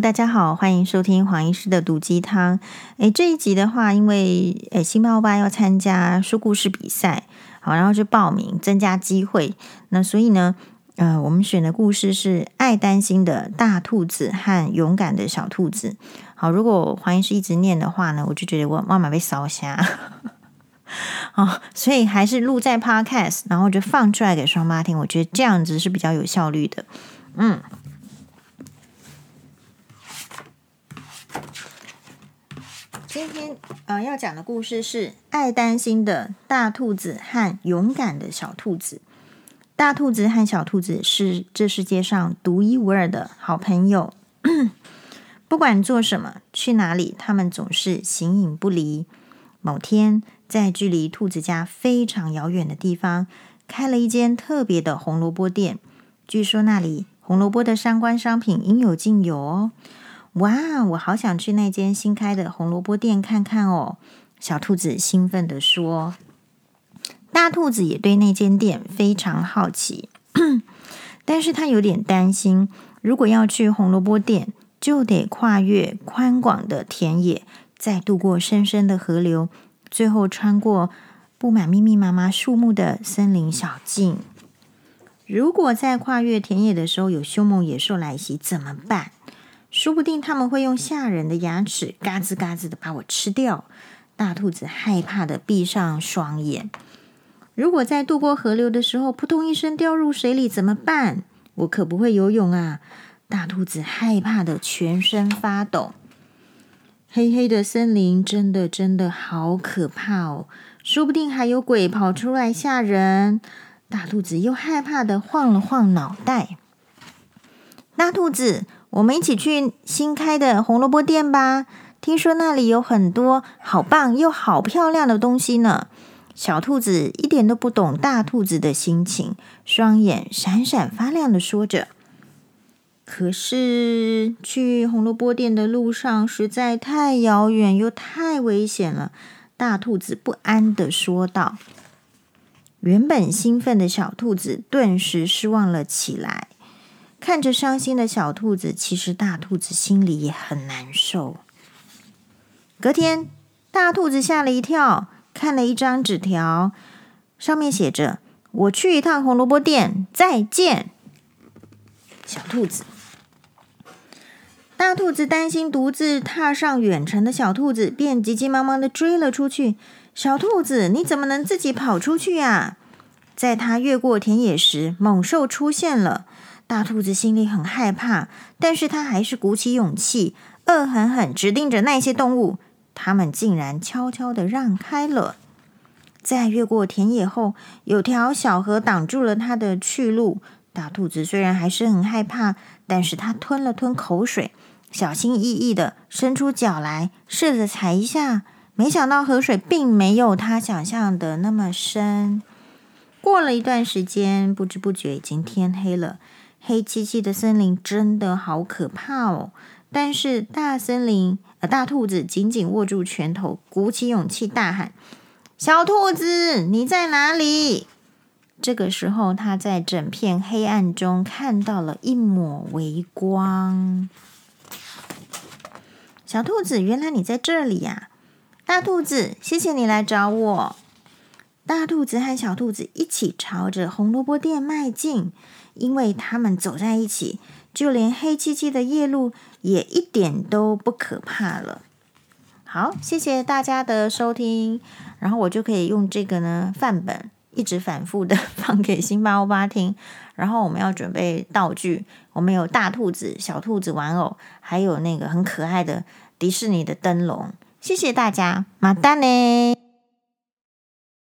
大家好，欢迎收听黄医师的毒鸡汤。诶，这一集的话，因为诶，星巴欧巴要参加说故事比赛，好，然后就报名增加机会。那所以呢，呃，我们选的故事是爱担心的大兔子和勇敢的小兔子。好，如果黄医师一直念的话呢，我就觉得我妈妈被烧瞎。哦，所以还是录在 Podcast，然后就放出来给双妈听。我觉得这样子是比较有效率的。嗯。今天呃要讲的故事是爱担心的大兔子和勇敢的小兔子。大兔子和小兔子是这世界上独一无二的好朋友，不管做什么、去哪里，他们总是形影不离。某天，在距离兔子家非常遥远的地方，开了一间特别的红萝卜店。据说那里红萝卜的相关商品应有尽有哦。哇，我好想去那间新开的红萝卜店看看哦！小兔子兴奋地说。大兔子也对那间店非常好奇，但是他有点担心，如果要去红萝卜店，就得跨越宽广的田野，再渡过深深的河流，最后穿过布满密密麻麻树木的森林小径。如果在跨越田野的时候有凶猛野兽来袭，怎么办？说不定他们会用吓人的牙齿嘎吱嘎吱的把我吃掉。大兔子害怕的闭上双眼。如果在渡过河流的时候扑通一声掉入水里怎么办？我可不会游泳啊！大兔子害怕的全身发抖。黑黑的森林真的真的好可怕哦！说不定还有鬼跑出来吓人。大兔子又害怕的晃了晃脑袋。大兔子。我们一起去新开的红萝卜店吧！听说那里有很多好棒又好漂亮的东西呢。小兔子一点都不懂大兔子的心情，双眼闪闪发亮的说着。可是去红萝卜店的路上实在太遥远又太危险了，大兔子不安的说道。原本兴奋的小兔子顿时失望了起来。看着伤心的小兔子，其实大兔子心里也很难受。隔天，大兔子吓了一跳，看了一张纸条，上面写着：“我去一趟红萝卜店，再见。”小兔子，大兔子担心独自踏上远程的小兔子，便急急忙忙的追了出去。小兔子，你怎么能自己跑出去呀？在它越过田野时，猛兽出现了。大兔子心里很害怕，但是他还是鼓起勇气，恶狠狠指定着那些动物。他们竟然悄悄地让开了。在越过田野后，有条小河挡住了他的去路。大兔子虽然还是很害怕，但是他吞了吞口水，小心翼翼地伸出脚来，试着踩一下。没想到河水并没有他想象的那么深。过了一段时间，不知不觉已经天黑了。黑漆漆的森林真的好可怕哦！但是大森林，呃，大兔子紧紧握住拳头，鼓起勇气大喊：“小兔子，你在哪里？”这个时候，他在整片黑暗中看到了一抹微光。小兔子，原来你在这里呀！大兔子，谢谢你来找我。大兔子和小兔子一起朝着红萝卜店迈进。因为他们走在一起，就连黑漆漆的夜路也一点都不可怕了。好，谢谢大家的收听，然后我就可以用这个呢范本，一直反复的放给星巴欧巴听。然后我们要准备道具，我们有大兔子、小兔子玩偶，还有那个很可爱的迪士尼的灯笼。谢谢大家，马丹呢。